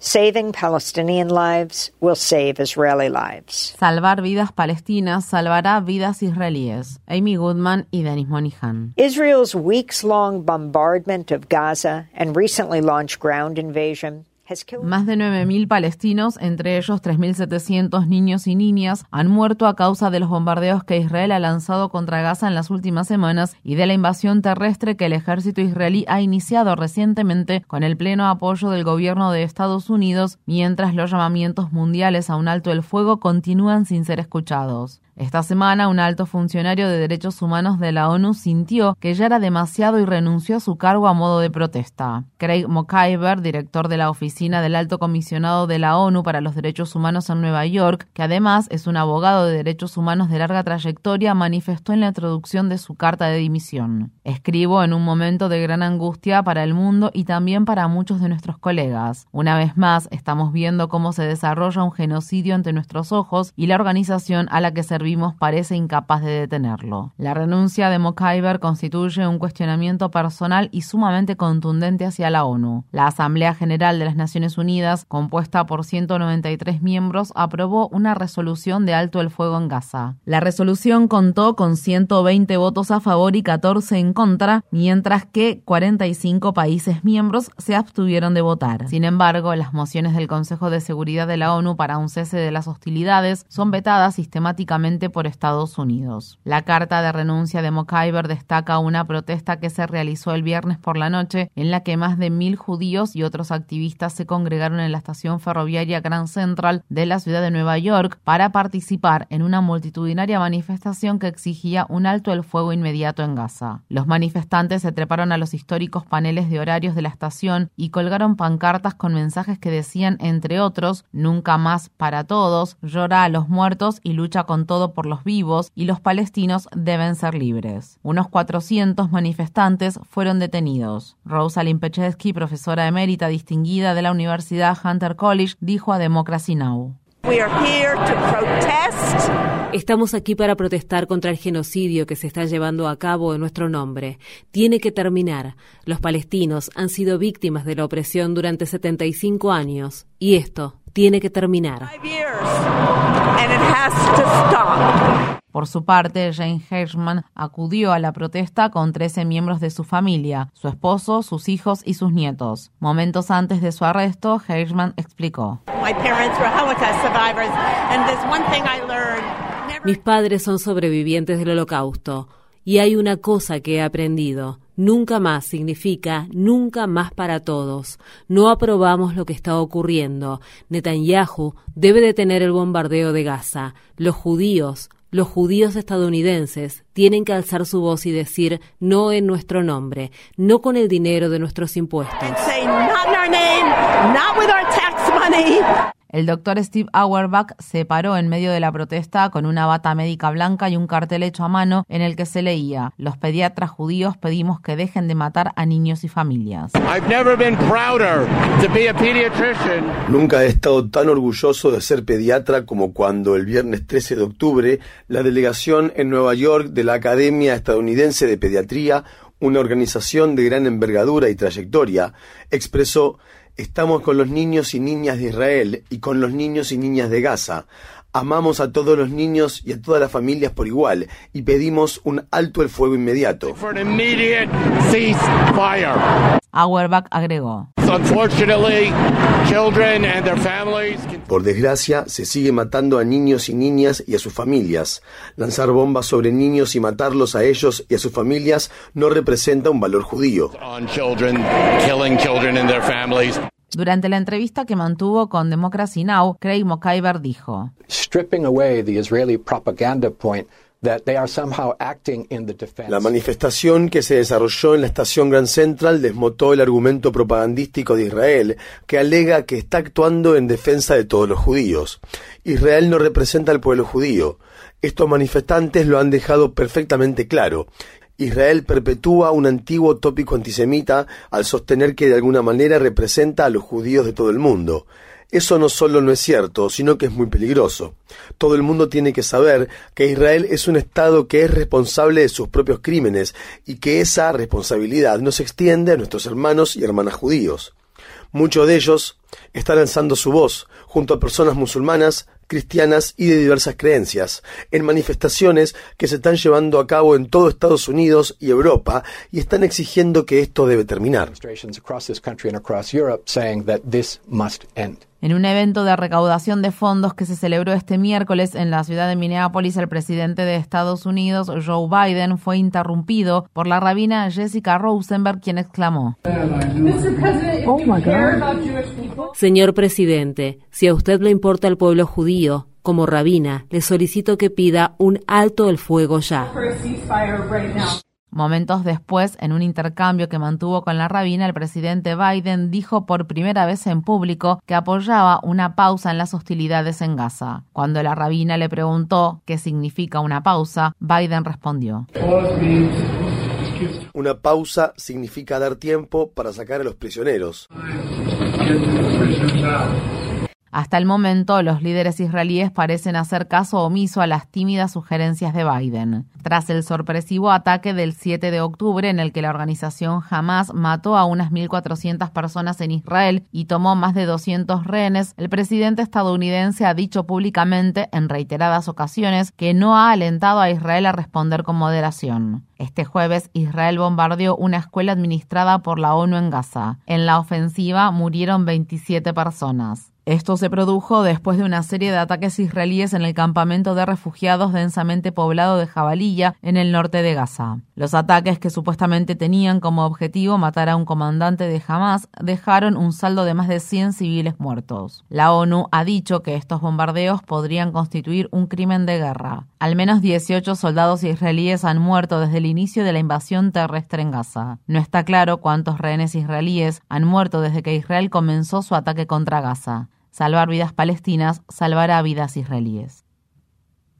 Saving Palestinian lives will save Israeli lives. Salvar vidas palestinas salvará vidas israelíes. Amy Goodman y Denis Monihan. Israel's weeks long bombardment of Gaza and recently launched ground invasion más de 9.000 palestinos, entre ellos 3.700 niños y niñas, han muerto a causa de los bombardeos que Israel ha lanzado contra Gaza en las últimas semanas y de la invasión terrestre que el ejército israelí ha iniciado recientemente con el pleno apoyo del gobierno de Estados Unidos, mientras los llamamientos mundiales a un alto el fuego continúan sin ser escuchados. Esta semana, un alto funcionario de derechos humanos de la ONU sintió que ya era demasiado y renunció a su cargo a modo de protesta. Craig McIver, director de la oficina del Alto Comisionado de la ONU para los Derechos Humanos en Nueva York, que además es un abogado de derechos humanos de larga trayectoria, manifestó en la introducción de su carta de dimisión. Escribo en un momento de gran angustia para el mundo y también para muchos de nuestros colegas. Una vez más, estamos viendo cómo se desarrolla un genocidio ante nuestros ojos y la organización a la que servimos parece incapaz de detenerlo. La renuncia de McIver constituye un cuestionamiento personal y sumamente contundente hacia la ONU. La Asamblea General de las Naciones Unidas, compuesta por 193 miembros, aprobó una resolución de alto el fuego en Gaza. La resolución contó con 120 votos a favor y 14 en contra, mientras que 45 países miembros se abstuvieron de votar. Sin embargo, las mociones del Consejo de Seguridad de la ONU para un cese de las hostilidades son vetadas sistemáticamente por Estados Unidos. La carta de renuncia de McIver destaca una protesta que se realizó el viernes por la noche en la que más de mil judíos y otros activistas se congregaron en la estación ferroviaria Grand Central de la ciudad de Nueva York para participar en una multitudinaria manifestación que exigía un alto el fuego inmediato en Gaza. Los manifestantes se treparon a los históricos paneles de horarios de la estación y colgaron pancartas con mensajes que decían, entre otros, nunca más para todos, llora a los muertos y lucha con todo por los vivos y los palestinos deben ser libres. Unos 400 manifestantes fueron detenidos. Rosalind Pechesky, profesora emérita distinguida de la Universidad Hunter College, dijo a Democracy Now! Estamos aquí para protestar contra el genocidio que se está llevando a cabo en nuestro nombre. Tiene que terminar. Los palestinos han sido víctimas de la opresión durante 75 años y esto tiene que terminar. Por su parte, Jane Hirschman acudió a la protesta con 13 miembros de su familia, su esposo, sus hijos y sus nietos. Momentos antes de su arresto, Hirschman explicó. Mis padres son sobrevivientes del holocausto y hay una cosa que he aprendido. Nunca más significa nunca más para todos. No aprobamos lo que está ocurriendo. Netanyahu debe detener el bombardeo de Gaza. Los judíos, los judíos estadounidenses tienen que alzar su voz y decir no en nuestro nombre, no con el dinero de nuestros impuestos. El doctor Steve Auerbach se paró en medio de la protesta con una bata médica blanca y un cartel hecho a mano en el que se leía: Los pediatras judíos pedimos que dejen de matar a niños y familias. Nunca he estado tan orgulloso de ser pediatra como cuando el viernes 13 de octubre la delegación en Nueva York de la Academia Estadounidense de Pediatría, una organización de gran envergadura y trayectoria, expresó Estamos con los niños y niñas de Israel y con los niños y niñas de Gaza. Amamos a todos los niños y a todas las familias por igual y pedimos un alto el fuego inmediato. Auerbach agregó. Por desgracia, se sigue matando a niños y niñas y a sus familias. Lanzar bombas sobre niños y matarlos a ellos y a sus familias no representa un valor judío. Durante la entrevista que mantuvo con Democracy Now, Craig McIver dijo: Stripping away the Israeli propaganda point la manifestación que se desarrolló en la estación Grand Central desmotó el argumento propagandístico de Israel, que alega que está actuando en defensa de todos los judíos. Israel no representa al pueblo judío. Estos manifestantes lo han dejado perfectamente claro. Israel perpetúa un antiguo tópico antisemita al sostener que de alguna manera representa a los judíos de todo el mundo. Eso no solo no es cierto, sino que es muy peligroso. Todo el mundo tiene que saber que Israel es un Estado que es responsable de sus propios crímenes y que esa responsabilidad no se extiende a nuestros hermanos y hermanas judíos. Muchos de ellos están alzando su voz junto a personas musulmanas, cristianas y de diversas creencias, en manifestaciones que se están llevando a cabo en todo Estados Unidos y Europa y están exigiendo que esto debe terminar. En un evento de recaudación de fondos que se celebró este miércoles en la ciudad de Minneapolis, el presidente de Estados Unidos, Joe Biden, fue interrumpido por la rabina Jessica Rosenberg, quien exclamó: Señor presidente, si a usted le importa el pueblo judío, como rabina, le solicito que pida un alto el fuego ya. Momentos después, en un intercambio que mantuvo con la rabina, el presidente Biden dijo por primera vez en público que apoyaba una pausa en las hostilidades en Gaza. Cuando la rabina le preguntó qué significa una pausa, Biden respondió. Una pausa significa dar tiempo para sacar a los prisioneros. get to the prisoner's eye. Hasta el momento, los líderes israelíes parecen hacer caso omiso a las tímidas sugerencias de Biden. Tras el sorpresivo ataque del 7 de octubre en el que la organización Hamas mató a unas 1.400 personas en Israel y tomó más de 200 rehenes, el presidente estadounidense ha dicho públicamente en reiteradas ocasiones que no ha alentado a Israel a responder con moderación. Este jueves, Israel bombardeó una escuela administrada por la ONU en Gaza. En la ofensiva murieron 27 personas. Esto se produjo después de una serie de ataques israelíes en el campamento de refugiados densamente poblado de Jabalilla, en el norte de Gaza. Los ataques que supuestamente tenían como objetivo matar a un comandante de Hamas dejaron un saldo de más de 100 civiles muertos. La ONU ha dicho que estos bombardeos podrían constituir un crimen de guerra. Al menos 18 soldados israelíes han muerto desde el inicio de la invasión terrestre en Gaza. No está claro cuántos rehenes israelíes han muerto desde que Israel comenzó su ataque contra Gaza. Salvar vidas palestinas salvará vidas israelíes.